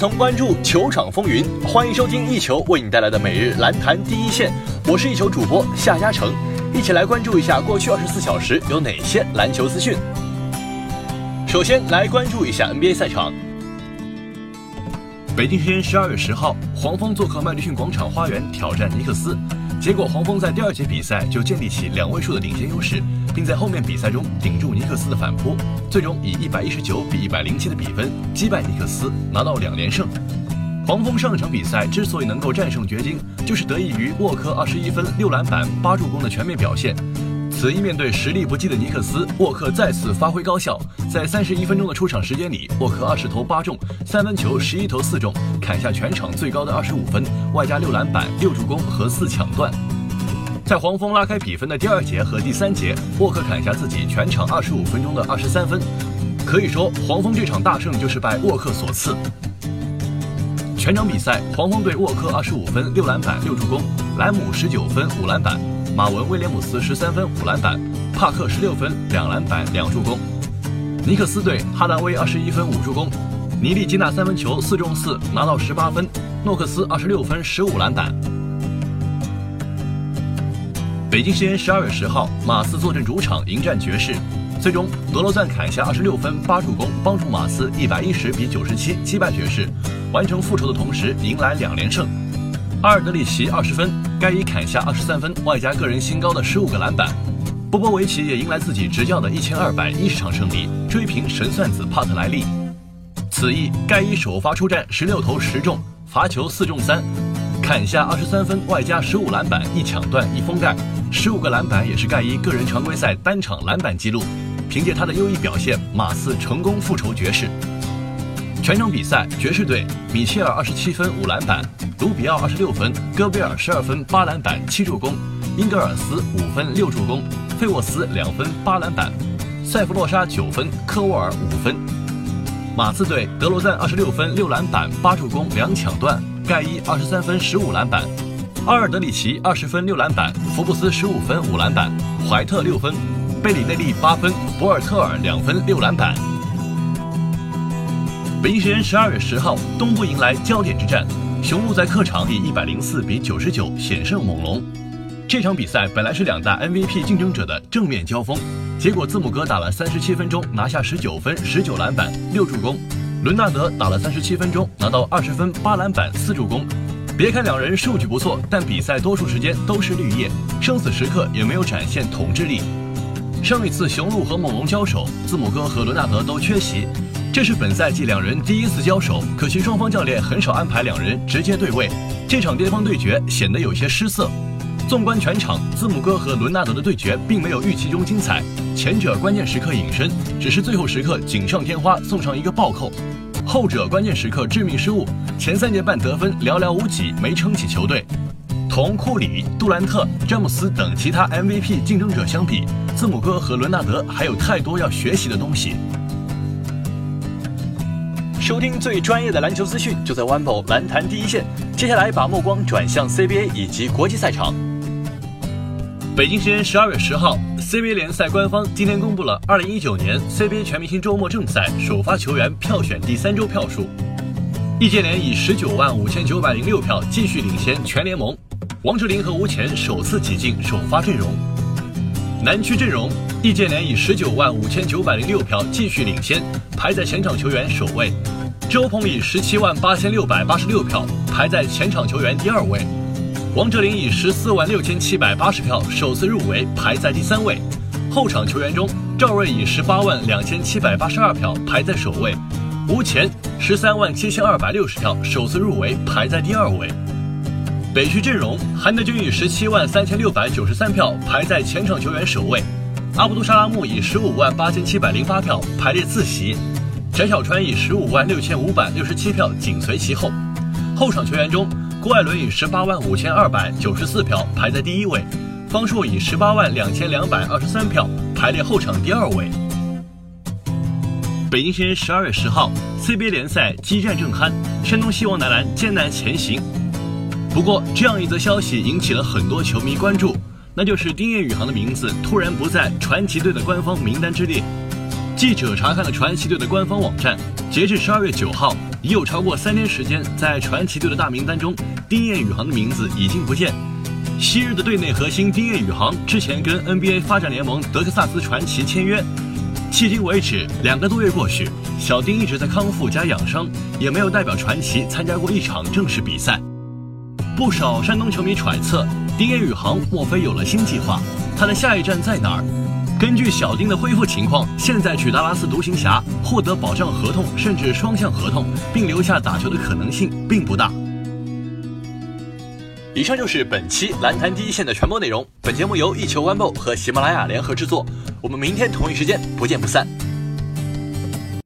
同关注球场风云，欢迎收听一球为你带来的每日篮坛第一线。我是一球主播夏嘉诚，一起来关注一下过去二十四小时有哪些篮球资讯。首先来关注一下 NBA 赛场。北京时间十二月十号，黄蜂做客麦迪逊广场花园挑战尼克斯。结果黄蜂在第二节比赛就建立起两位数的领先优势，并在后面比赛中顶住尼克斯的反扑，最终以一百一十九比一百零七的比分击败尼克斯，拿到两连胜。黄蜂上一场比赛之所以能够战胜掘金，就是得益于沃克二十一分、六篮板、八助攻的全面表现。此役面对实力不济的尼克斯，沃克再次发挥高效，在三十一分钟的出场时间里，沃克二十投八中，三分球十一投四中，砍下全场最高的二十五分，外加六篮板、六助攻和四抢断。在黄蜂拉开比分的第二节和第三节，沃克砍下自己全场二十五分钟的二十三分，可以说黄蜂这场大胜就是拜沃克所赐。全场比赛，黄蜂队沃克二十五分、六篮板、六助攻，莱姆十九分、五篮板。马文·威廉姆斯十三分五篮板，帕克十六分两篮板两助攻。尼克斯队哈达威二十一分五助攻，尼利基纳三分球四中四拿到十八分，诺克斯二十六分十五篮板。北京时间十二月十号，马刺坐镇主场迎战爵士，最终德罗赞砍下二十六分八助攻，帮助马刺一百一十比九十七击败爵士，完成复仇的同时迎来两连胜。阿尔德里奇二十分，盖伊砍下二十三分，外加个人新高的十五个篮板。波波维奇也迎来自己执教的一千二百一十场胜利，追平神算子帕特莱利。此役盖伊首发出战，十六投十中，罚球四中三，砍下二十三分，外加十五篮板，一抢断一封盖，十五个篮板也是盖伊个人常规赛单场篮板纪录。凭借他的优异表现，马刺成功复仇爵士。全场比赛，爵士队米切尔二十七分五篮板。卢比奥二十六分，戈贝尔十二分八篮板七助攻，英格尔斯五分六助攻，费沃斯两分八篮板，塞弗洛沙九分，科沃尔五分。马刺队德罗赞二十六分六篮板八助攻两抢断，盖伊二十三分十五篮板，阿尔德里奇二十分六篮板，福布斯十五分五篮板，怀特六分，贝里内利八分，博尔特尔两分六篮板。北京时间十二月十号，东部迎来焦点之战。雄鹿在客场以一百零四比九十九险胜猛龙。这场比赛本来是两大 MVP 竞争者的正面交锋，结果字母哥打了三十七分钟，拿下十九分、十九篮板、六助攻；伦纳德打了三十七分钟，拿到二十分、八篮板、四助攻。别看两人数据不错，但比赛多数时间都是绿叶，生死时刻也没有展现统治力。上一次雄鹿和猛龙交手，字母哥和伦纳德都缺席。这是本赛季两人第一次交手，可惜双方教练很少安排两人直接对位，这场巅峰对决显得有些失色。纵观全场，字母哥和伦纳德的对决并没有预期中精彩，前者关键时刻隐身，只是最后时刻锦上添花送上一个暴扣；后者关键时刻致命失误，前三节半得分寥寥无几，没撑起球队。同库里、杜兰特、詹姆斯等其他 MVP 竞争者相比，字母哥和伦纳德还有太多要学习的东西。收听最专业的篮球资讯，就在 One b o 篮坛第一线。接下来把目光转向 CBA 以及国际赛场。北京时间十二月十号，CBA 联赛官方今天公布了二零一九年 CBA 全明星周末正赛首发球员票选第三周票数。易建联以十九万五千九百零六票继续领先全联盟，王哲林和吴前首次挤进首发阵容。南区阵容，易建联以十九万五千九百零六票继续领先，排在前场球员首位。周鹏以十七万八千六百八十六票排在前场球员第二位，王哲林以十四万六千七百八十票首次入围排在第三位。后场球员中，赵睿以十八万两千七百八十二票排在首位，吴前十三万七千二百六十票首次入围排在第二位。北区阵容，韩德君以十七万三千六百九十三票排在前场球员首位，阿卜杜沙拉木以十五万八千七百零八票排列次席。翟小川以十五万六千五百六十七票紧随其后，后场球员中，郭艾伦以十八万五千二百九十四票排在第一位，方硕以十八万两千两百二十三票排列后场第二位。北京时间十二月十号，CBA 联赛激战正酣，山东希望男篮艰难前行。不过，这样一则消息引起了很多球迷关注，那就是丁彦雨航的名字突然不在传奇队的官方名单之列。记者查看了传奇队的官方网站，截至十二月九号，已有超过三年时间，在传奇队的大名单中，丁彦雨航的名字已经不见。昔日的队内核心丁彦雨航之前跟 NBA 发展联盟德克萨斯传奇签约，迄今为止两个多月过去，小丁一直在康复加养伤，也没有代表传奇参加过一场正式比赛。不少山东球迷揣测，丁彦雨航莫非有了新计划？他的下一站在哪儿？根据小丁的恢复情况，现在去达拉斯独行侠获得保障合同，甚至双向合同，并留下打球的可能性并不大。以上就是本期篮坛第一线的全部内容。本节目由一球 One 和喜马拉雅联合制作。我们明天同一时间不见不散。